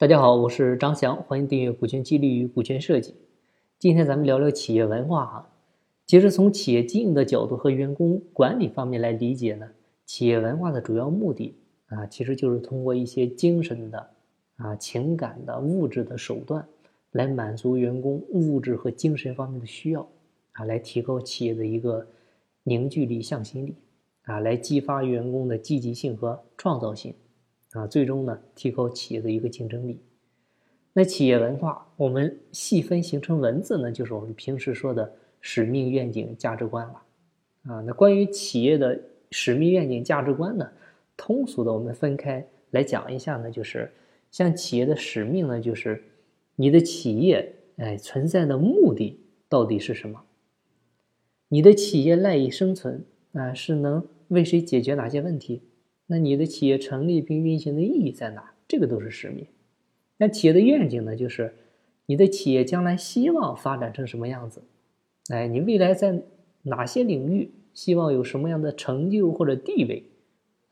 大家好，我是张翔，欢迎订阅《股权激励与股权设计》。今天咱们聊聊企业文化哈。其实从企业经营的角度和员工管理方面来理解呢，企业文化的主要目的啊，其实就是通过一些精神的、啊情感的、物质的手段，来满足员工物质和精神方面的需要啊，来提高企业的一个凝聚力、向心力啊，来激发员工的积极性和创造性。啊，最终呢，提高企业的一个竞争力。那企业文化，我们细分形成文字呢，就是我们平时说的使命、愿景、价值观了。啊，那关于企业的使命、愿景、价值观呢，通俗的我们分开来讲一下呢，就是像企业的使命呢，就是你的企业哎存在的目的到底是什么？你的企业赖以生存啊，是能为谁解决哪些问题？那你的企业成立并运行的意义在哪？这个都是使命。那企业的愿景呢？就是你的企业将来希望发展成什么样子？哎，你未来在哪些领域希望有什么样的成就或者地位？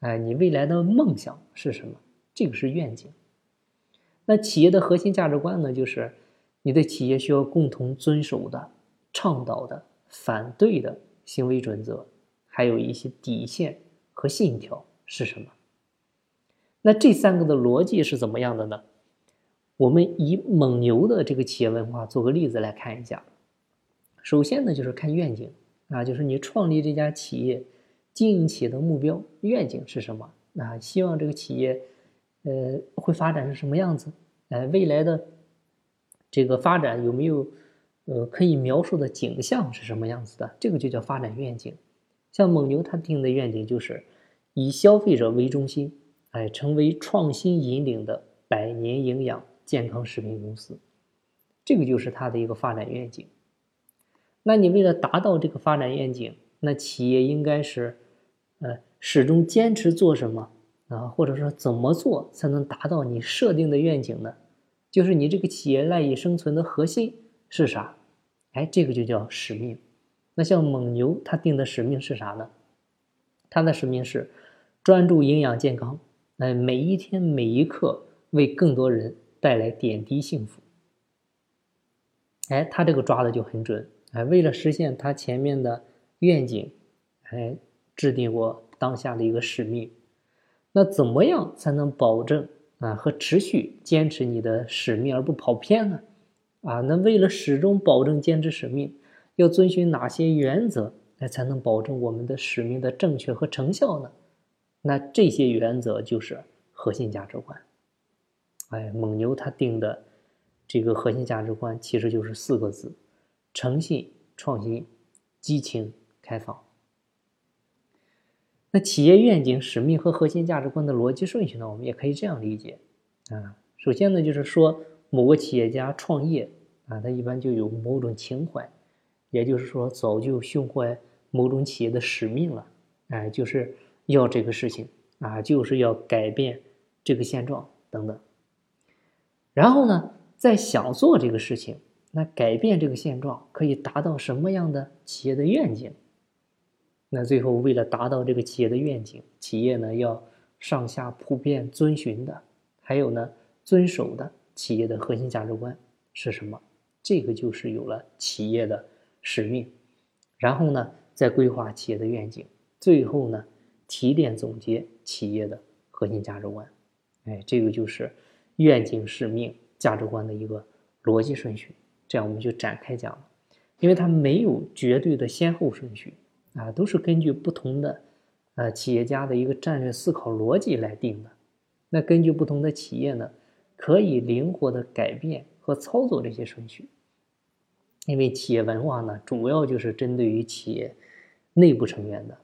哎，你未来的梦想是什么？这个是愿景。那企业的核心价值观呢？就是你的企业需要共同遵守的、倡导的、反对的行为准则，还有一些底线和信条。是什么？那这三个的逻辑是怎么样的呢？我们以蒙牛的这个企业文化做个例子来看一下。首先呢，就是看愿景啊，就是你创立这家企业、经营企业的目标愿景是什么？啊，希望这个企业，呃，会发展成什么样子？哎，未来的这个发展有没有呃可以描述的景象是什么样子的？这个就叫发展愿景。像蒙牛它定的愿景就是。以消费者为中心，哎，成为创新引领的百年营养健康食品公司，这个就是它的一个发展愿景。那你为了达到这个发展愿景，那企业应该是，呃，始终坚持做什么啊？或者说怎么做才能达到你设定的愿景呢？就是你这个企业赖以生存的核心是啥？哎，这个就叫使命。那像蒙牛，它定的使命是啥呢？它的使命是。专注营养健康，哎，每一天每一刻为更多人带来点滴幸福。哎，他这个抓的就很准，哎，为了实现他前面的愿景，哎，制定过当下的一个使命。那怎么样才能保证啊和持续坚持你的使命而不跑偏呢？啊，那为了始终保证坚持使命，要遵循哪些原则，哎，才能保证我们的使命的正确和成效呢？那这些原则就是核心价值观。哎，蒙牛它定的这个核心价值观其实就是四个字：诚信、创新、激情、开放。那企业愿景、使命和核心价值观的逻辑顺序呢？我们也可以这样理解啊。首先呢，就是说某个企业家创业啊，他一般就有某种情怀，也就是说早就胸怀某种企业的使命了。哎，就是。要这个事情啊，就是要改变这个现状等等。然后呢，再想做这个事情，那改变这个现状可以达到什么样的企业的愿景？那最后为了达到这个企业的愿景，企业呢要上下普遍遵循的，还有呢遵守的企业的核心价值观是什么？这个就是有了企业的使命，然后呢再规划企业的愿景，最后呢。提炼总结企业的核心价值观，哎，这个就是愿景、使命、价值观的一个逻辑顺序。这样我们就展开讲了，因为它没有绝对的先后顺序啊，都是根据不同的呃企业家的一个战略思考逻辑来定的。那根据不同的企业呢，可以灵活的改变和操作这些顺序。因为企业文化呢，主要就是针对于企业内部成员的。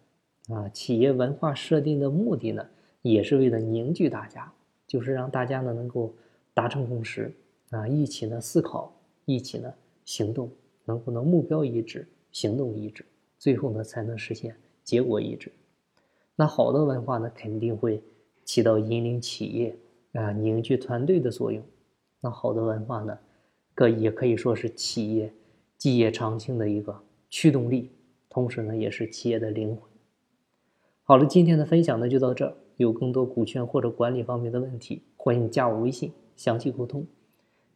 啊，企业文化设定的目的呢，也是为了凝聚大家，就是让大家呢能够达成共识啊，一起呢思考，一起呢行动，能不能目标一致，行动一致，最后呢才能实现结果一致。那好的文化呢，肯定会起到引领企业啊、凝聚团队的作用。那好的文化呢，可也可以说是企业基业长青的一个驱动力，同时呢，也是企业的灵魂。好了，今天的分享呢就到这儿。有更多股权或者管理方面的问题，欢迎加我微信。详细沟通。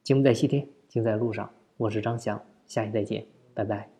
节目在西天，精在路上。我是张翔，下期再见，拜拜。